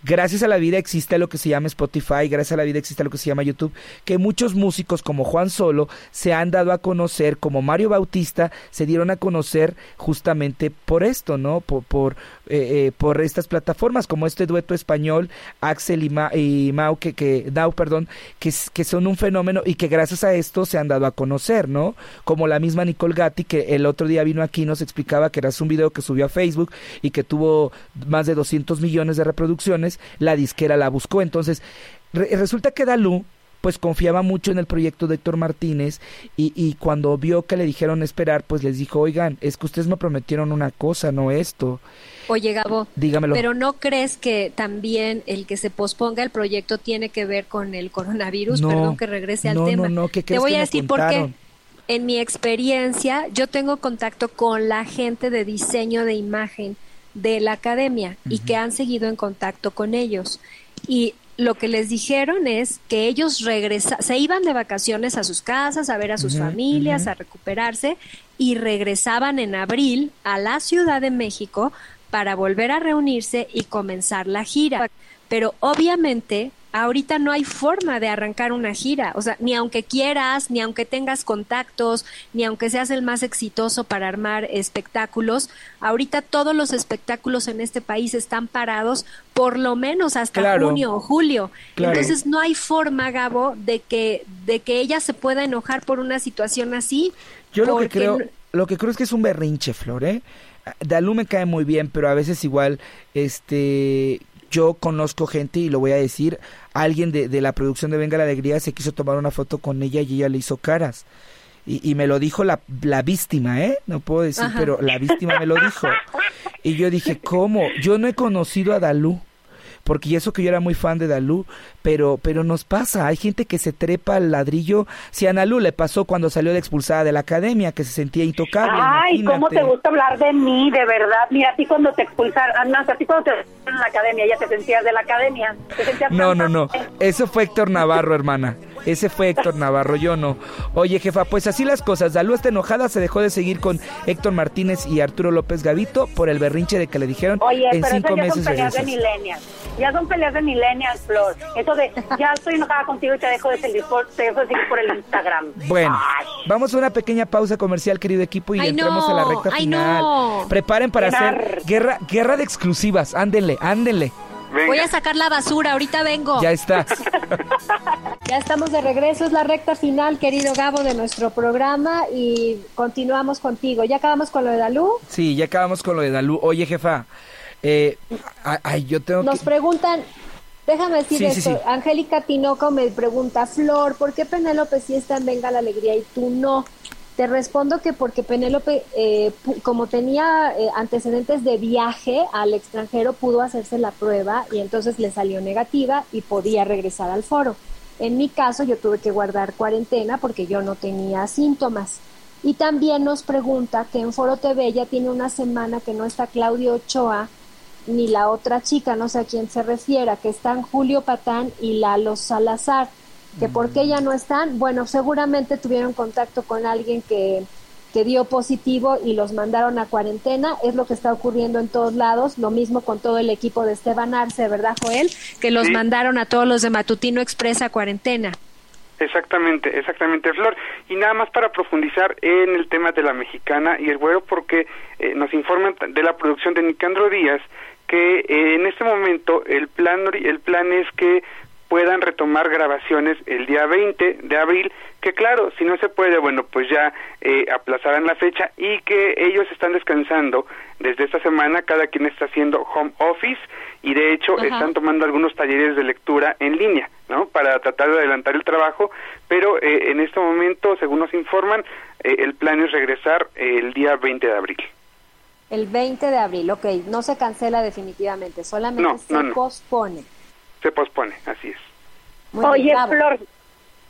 Gracias a la vida existe lo que se llama Spotify, gracias a la vida existe lo que se llama YouTube, que muchos músicos como Juan Solo se han dado a conocer, como Mario Bautista, se dieron a conocer justamente por esto, ¿no? Por, por, eh, eh, por estas plataformas, como este dueto español, Axel y, Mau, que, que, perdón, que, que son un fenómeno y que gracias a esto se han dado a conocer, ¿no? Como la misma Nicole Gatti, que el otro día vino aquí y nos explicaba que era un video que subió a Facebook y que tuvo más de 200 millones de reproducciones, la disquera la buscó. Entonces, resulta que Dalú pues confiaba mucho en el proyecto de Héctor Martínez y, y, cuando vio que le dijeron esperar, pues les dijo, oigan, es que ustedes me prometieron una cosa, no esto. Oye, Gabo, Dígamelo. pero ¿no crees que también el que se posponga el proyecto tiene que ver con el coronavirus? Perdón que regrese al tema. No, no, ¿qué Te voy a decir por qué. En mi experiencia, yo tengo contacto con la gente de diseño de imagen de la academia y que han seguido en contacto con ellos. Y lo que les dijeron es que ellos regresa se iban de vacaciones a sus casas, a ver a sus familias, a recuperarse y regresaban en abril a la Ciudad de México para volver a reunirse y comenzar la gira. Pero obviamente ahorita no hay forma de arrancar una gira, o sea, ni aunque quieras, ni aunque tengas contactos, ni aunque seas el más exitoso para armar espectáculos, ahorita todos los espectáculos en este país están parados por lo menos hasta junio o julio. Entonces no hay forma, Gabo, de que de que ella se pueda enojar por una situación así. Yo lo que creo lo que creo es que es un berrinche, Flor, ¿eh? Dalú me cae muy bien, pero a veces igual, este, yo conozco gente y lo voy a decir, alguien de, de, la producción de Venga la Alegría se quiso tomar una foto con ella y ella le hizo caras. Y, y me lo dijo la, la víctima, ¿eh? No puedo decir, pero la víctima me lo dijo. Y yo dije, ¿cómo? Yo no he conocido a Dalú porque eso que yo era muy fan de Dalú, pero, pero nos pasa, hay gente que se trepa al ladrillo. Si a Analú le pasó cuando salió de expulsada de la academia, que se sentía intocable. Ay, ¿cómo te gusta hablar de mí, de verdad? Mira, a ti cuando te expulsaron, ah, no, a ti cuando te expulsaron en la academia, ya te sentías de la academia. no, no, no, eso fue Héctor Navarro, hermana. Ese fue Héctor Navarro, yo no. Oye, jefa, pues así las cosas. Dalú está enojada, se dejó de seguir con Héctor Martínez y Arturo López Gavito por el berrinche de que le dijeron Oye, en pero cinco ya meses son de millennials. Ya son peleas de millennials, Flor. Eso de, ya estoy enojada contigo y te dejo de seguir por, te dejo de seguir por el Instagram. Bueno, vamos a una pequeña pausa comercial, querido equipo, y entramos a la recta final. Preparen para hacer guerra, guerra de exclusivas. Ándenle, ándenle. Voy a sacar la basura, ahorita vengo. Ya está. *laughs* ya estamos de regreso, es la recta final, querido Gabo, de nuestro programa y continuamos contigo. ¿Ya acabamos con lo de Dalú? Sí, ya acabamos con lo de Dalú. Oye, jefa, eh, ay, yo tengo Nos preguntan, déjame decir esto, Angélica Tinoco me pregunta, Flor, ¿por qué Penélope sí está en Venga la Alegría y tú no? Te respondo que porque Penélope, eh, como tenía eh, antecedentes de viaje al extranjero, pudo hacerse la prueba y entonces le salió negativa y podía regresar al foro. En mi caso, yo tuve que guardar cuarentena porque yo no tenía síntomas. Y también nos pregunta que en Foro TV ya tiene una semana que no está Claudio Ochoa ni la otra chica, no sé a quién se refiera, que están Julio Patán y Lalo Salazar que por qué ya no están, bueno, seguramente tuvieron contacto con alguien que, que dio positivo y los mandaron a cuarentena, es lo que está ocurriendo en todos lados, lo mismo con todo el equipo de Esteban Arce, ¿verdad Joel? Que los mandaron a todos los de Matutino Express a cuarentena. Exactamente, exactamente, Flor. Y nada más para profundizar en el tema de la mexicana y el güero, porque eh, nos informan de la producción de Nicandro Díaz que eh, en este momento el plan, el plan es que puedan retomar grabaciones el día 20 de abril, que claro, si no se puede, bueno, pues ya eh, aplazarán la fecha y que ellos están descansando desde esta semana, cada quien está haciendo home office y de hecho están tomando algunos talleres de lectura en línea, ¿no? Para tratar de adelantar el trabajo, pero eh, en este momento, según nos informan, eh, el plan es regresar el día 20 de abril. El 20 de abril, ok, no se cancela definitivamente, solamente se pospone se pospone, así es. Oye, Flor.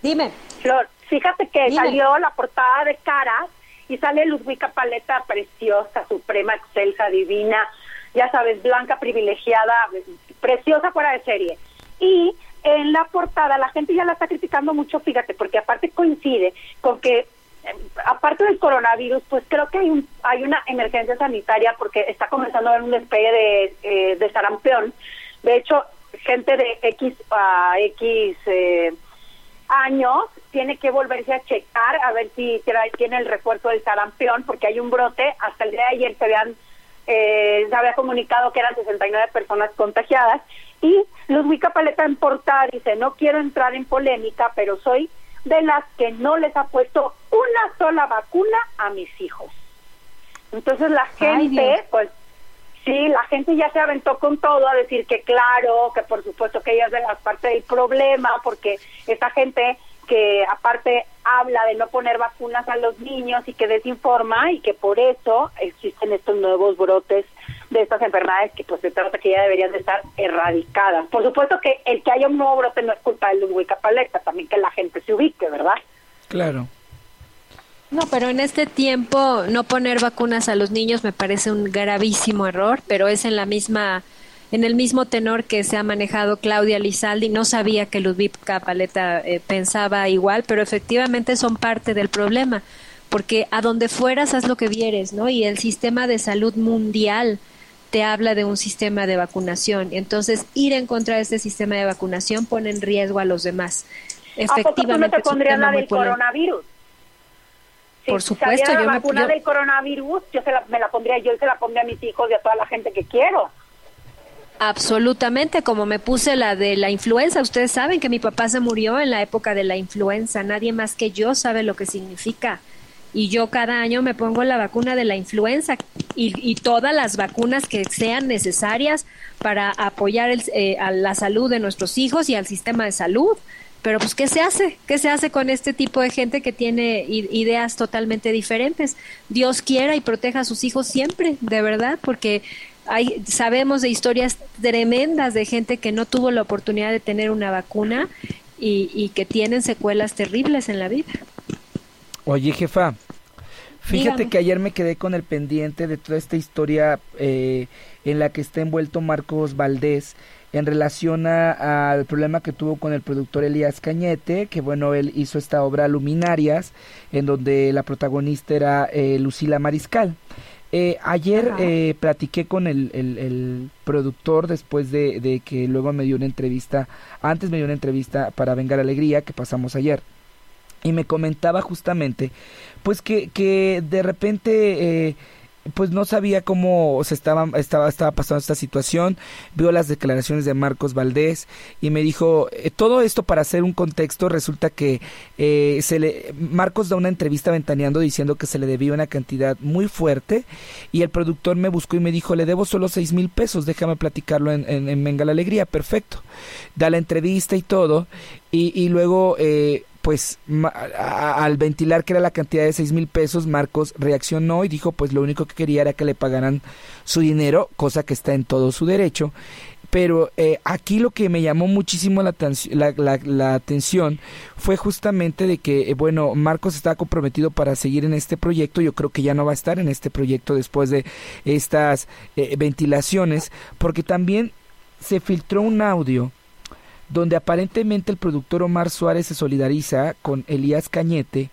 Dime. Flor, fíjate que salió la portada de Caras y sale Ludwika Paleta preciosa, suprema, excelsa, divina, ya sabes, blanca, privilegiada, preciosa fuera de serie. Y en la portada la gente ya la está criticando mucho, fíjate, porque aparte coincide con que aparte del coronavirus, pues creo que hay, un, hay una emergencia sanitaria porque está comenzando a haber un despegue de, eh, de sarampión. De hecho, gente de X a X eh, años tiene que volverse a checar a ver si tiene el refuerzo del sarampión porque hay un brote. Hasta el día de ayer se habían eh, se había comunicado que eran 69 personas contagiadas y Ludwika Paleta en portada dice no quiero entrar en polémica pero soy de las que no les ha puesto una sola vacuna a mis hijos. Entonces la gente, pues Sí, la gente ya se aventó con todo a decir que claro, que por supuesto que ella es de la parte del problema, porque esta gente que aparte habla de no poner vacunas a los niños y que desinforma y que por eso existen estos nuevos brotes de estas enfermedades que pues se trata que ya deberían de estar erradicadas. Por supuesto que el que haya un nuevo brote no es culpa de Ludwig Paleta, también que la gente se ubique, ¿verdad? Claro. No, pero en este tiempo no poner vacunas a los niños me parece un gravísimo error, pero es en la misma en el mismo tenor que se ha manejado Claudia Lizaldi, no sabía que Ludwig Paleta eh, pensaba igual, pero efectivamente son parte del problema, porque a donde fueras haz lo que vieres, ¿no? Y el sistema de salud mundial te habla de un sistema de vacunación, entonces ir en contra de este sistema de vacunación pone en riesgo a los demás. Efectivamente, ¿A poco tú no te la del coronavirus? Por supuesto, yo la vacuna del coronavirus, yo se la, me la pondría yo y se la pondría a mis hijos y a toda la gente que quiero. Absolutamente, como me puse la de la influenza. Ustedes saben que mi papá se murió en la época de la influenza. Nadie más que yo sabe lo que significa. Y yo cada año me pongo la vacuna de la influenza y, todas las vacunas que sean necesarias para apoyar el, eh, a la salud de nuestros hijos y al sistema de salud. Pero pues, ¿qué se hace? ¿Qué se hace con este tipo de gente que tiene ideas totalmente diferentes? Dios quiera y proteja a sus hijos siempre, de verdad, porque hay, sabemos de historias tremendas de gente que no tuvo la oportunidad de tener una vacuna y, que tienen secuelas terribles en la vida. Oye, jefa, fíjate que ayer me quedé con el pendiente de toda esta historia eh, en la que está envuelto Marcos Valdés en relación al problema que tuvo con el productor Elías Cañete, que bueno, él hizo esta obra Luminarias, en donde la protagonista era eh, Lucila Mariscal. Eh, ayer eh, platiqué con el, el, productor después de, de, que luego me dio una entrevista, antes me dio una entrevista para Vengar Alegría que pasamos ayer. Y me comentaba justamente, pues que, que de repente pues no sabía cómo se estaba, estaba, estaba pasando esta situación, vio las declaraciones de Marcos Valdés y me dijo, eh, todo esto para hacer un contexto, resulta que eh, se le, Marcos da una entrevista ventaneando diciendo que se le debía una cantidad muy fuerte y el productor me buscó y me dijo, le debo solo seis mil pesos, déjame platicarlo en, en, Venga la Alegría, perfecto. Da la entrevista y todo y, y luego... Eh, pues al ventilar que era la cantidad de seis mil pesos, Marcos reaccionó y dijo pues lo único que quería era que le pagaran su dinero, cosa que está en todo su derecho. Pero eh, aquí lo que me llamó muchísimo la, la, atención fue justamente de que, eh, bueno, Marcos estaba comprometido para seguir en este proyecto. Yo creo que ya no va a estar en este proyecto después de estas eh, ventilaciones, porque también se filtró un audio donde aparentemente el productor Omar Suárez se solidariza con Elías Cañete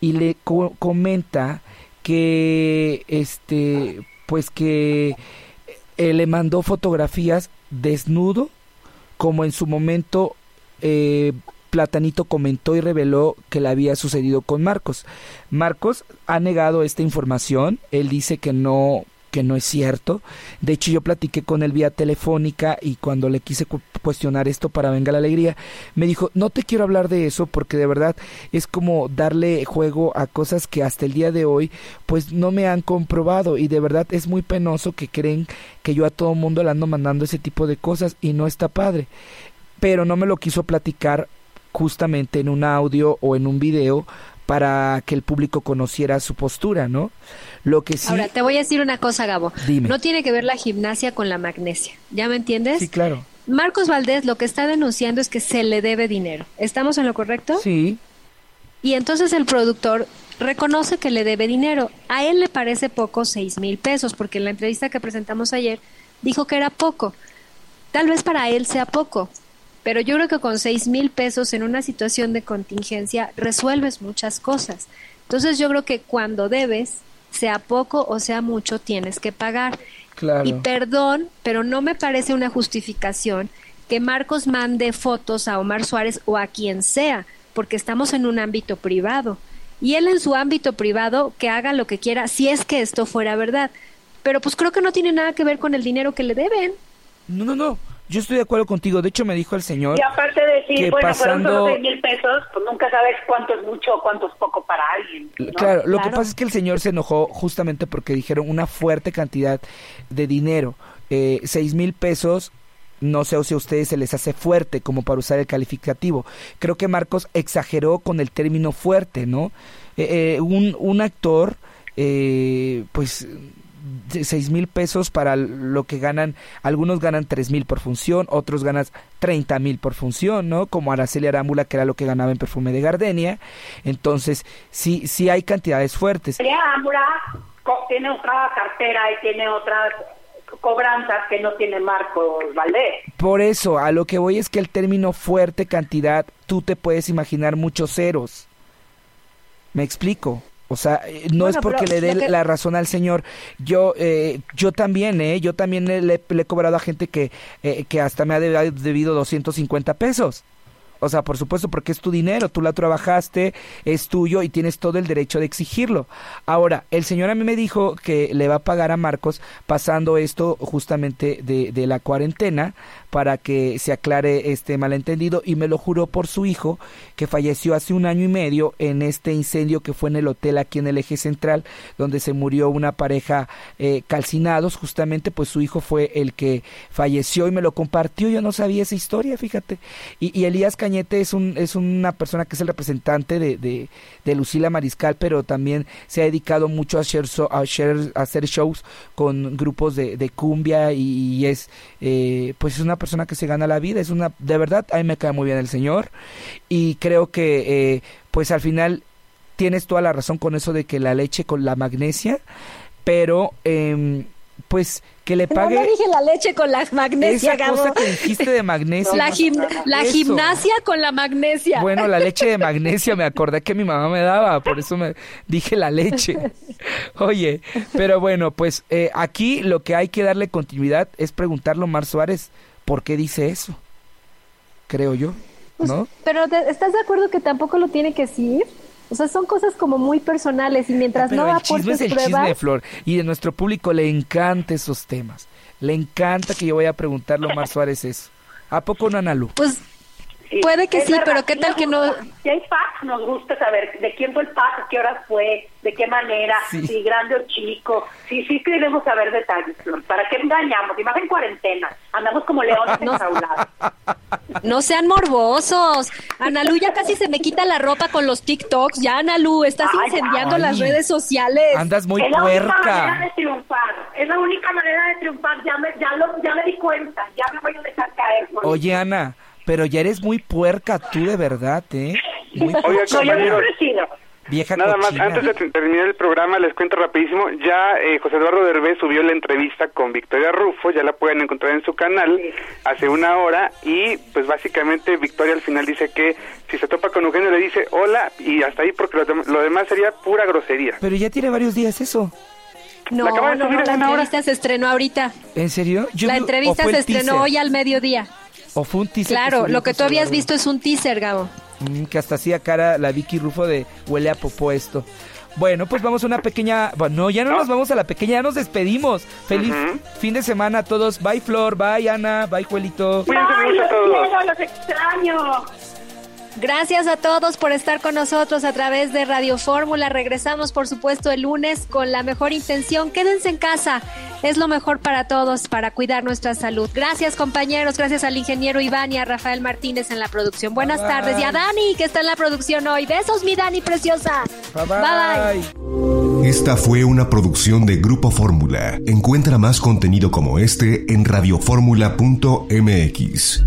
y le comenta que este pues que eh, le mandó fotografías desnudo como en su momento eh, Platanito comentó y reveló que le había sucedido con Marcos. Marcos ha negado esta información, él dice que no que no es cierto. De hecho, yo platiqué con él vía telefónica y cuando le quise cuestionar esto para Venga la Alegría, me dijo, no te quiero hablar de eso porque de verdad es como darle juego a cosas que hasta el día de hoy pues no me han comprobado y de verdad es muy penoso que creen que yo a todo mundo le ando mandando ese tipo de cosas y no está padre. Pero no me lo quiso platicar justamente en un audio o en un video para que el público conociera su postura, ¿no? Lo que sí... Ahora, te voy a decir una cosa, Gabo. No tiene que ver la gimnasia con la magnesia. ¿Ya me entiendes? Sí, claro. Marcos Valdés lo que está denunciando es que se le debe dinero. ¿Estamos en lo correcto? Sí. Y entonces el productor reconoce que le debe dinero. A él le parece poco seis mil pesos, porque en la entrevista que presentamos ayer dijo que era poco. Tal vez para él sea poco, pero yo creo que con seis mil pesos en una situación de contingencia resuelves muchas cosas. Entonces yo creo que cuando debes, sea poco o sea mucho, tienes que pagar. Y perdón, pero no me parece una justificación que Marcos mande fotos a Omar Suárez o a quien sea, porque estamos en un ámbito privado. Y él en su ámbito privado que haga lo que quiera, si es que esto fuera verdad. Pero pues creo que no tiene nada que ver con el dinero que le deben. No, no, no. Yo estoy de acuerdo contigo. De hecho, me dijo el señor. Y aparte de decir, bueno, pasando... fueron solo mil pesos, pues nunca sabes cuánto es mucho o cuánto es poco para alguien. Claro, lo que pasa es que el señor se enojó justamente porque dijeron una fuerte cantidad de dinero. Eh, seis mil pesos no sé si a ustedes se les hace fuerte como para usar el calificativo. Creo que Marcos exageró con el término fuerte, ¿no? Eh, eh, un, un actor, eh, pues seis mil pesos para lo que ganan, algunos ganan tres mil por función, otros ganan treinta mil por función, ¿no? Como Araceli Arámbula, que era lo que ganaba en perfume de Gardenia. Entonces, sí, sí hay cantidades fuertes. Arámbula tiene otra cartera y tiene otras cobranzas que no tiene Marco Valdés. Por eso, a lo que voy es que el término fuerte cantidad, tú te puedes imaginar muchos ceros. ¿Me explico? O sea, eh, no es porque le dé la razón al señor. Yo, eh, yo también, ¿eh? Yo también le, he cobrado a gente que, eh, que hasta me ha debido 250 pesos. O sea, por supuesto, porque es tu dinero, tú la trabajaste, es tuyo y tienes todo el derecho de exigirlo. Ahora, el señor a mí me dijo que le va a pagar a Marcos pasando esto justamente de, de la cuarentena para que se aclare este malentendido y me lo juró por su hijo que falleció hace un año y medio en este incendio que fue en el hotel aquí en el eje central donde se murió una pareja eh, calcinados. Justamente pues su hijo fue el que falleció y me lo compartió. Yo no sabía esa historia fíjate. Y, Elías Cañete es un es una persona que es el representante de, de, Lucila Mariscal pero también se ha dedicado mucho a hacer, a, hacer shows con grupos de, de cumbia y, es eh, pues es una persona que se gana la vida, es una, de verdad, a mí me cae muy bien el Señor y creo que eh, pues al final tienes toda la razón con eso de que la leche con la magnesia, pero eh, pues que le pague. No, dije la leche con la magnesia, Esa cosa que dijiste de magnesia. la, la gimnasia con la magnesia. Bueno, la leche de magnesia me acordé que mi mamá me daba, por eso me dije la leche. Oye, pero bueno, pues eh, aquí lo que hay que darle continuidad es preguntarle a Omar Suárez por qué dice eso. Creo yo, pues, ¿no? pero ¿estás de acuerdo que tampoco lo tiene que decir? O sea, son cosas como muy personales y mientras no el chisme es el chisme de Flor y de nuestro público le encanta esos temas. Le encanta que yo vaya a preguntarle a Omar Suárez eso. ¿A poco no, Analu? Pues Puede que sí, pero ¿qué tal que no? Si hay fax, nos gusta saber de quién fue el fax, qué hora fue, de qué manera, si grande o chico. Sí, sí queremos saber detalles, ¿Para qué engañamos? Imagen en cuarentena, andamos como leones *laughs* no, enjaulados. No sean morbosos. Analu ya casi se me quita la ropa con los TikToks. Ya, Analu, estás incendiando las redes sociales. Andas muy puerca. Es la única manera de triunfar. Es la única manera de triunfar. Ya me, ya, lo, ya me di cuenta. Ya me voy a dejar caer. Oye, Ana pero ya eres muy puerca tú de verdad, ¿eh? Muy Oiga, compañero, Vieja Nada más, antes de terminar el programa, les cuento rapidísimo, ya eh, José Eduardo Derbez subió la entrevista con Victoria Rufo, ya la pueden encontrar en su canal hace una hora y pues básicamente Victoria al final dice que si se topa con Eugenio le dice hola y hasta ahí porque lo, demás sería pura grosería. Pero ya tiene varios días eso. No, no, no, la entrevista se estrenó ahorita. ¿En serio? la entrevista se estrenó hoy al mediodía. O fue un teaser. Claro, lo que tú habías visto es un teaser, Gabo. Mm, que hasta hacía cara la Vicky Rufo de huele a popó esto. Bueno, pues vamos a una pequeña... Bueno, no, ya no, nos vamos a la pequeña, ya nos despedimos. Feliz fin de semana a todos. Bye, Flor. Bye, Ana. Bye, Juelito. Bye, los quiero, los extraño. Gracias a todos por estar con nosotros a través de Radio Fórmula. Regresamos, por supuesto, el lunes con la mejor intención. Quédense en casa. Es lo mejor para todos, para cuidar nuestra salud. Gracias, compañeros. Gracias al ingeniero Iván y a Rafael Martínez en la producción. Buenas tardes. Y a Dani, que está en la producción hoy. Besos, mi Dani preciosa. bye. bye. bye. Esta fue una producción de Grupo Fórmula. Encuentra más contenido como este en radioformula.mx.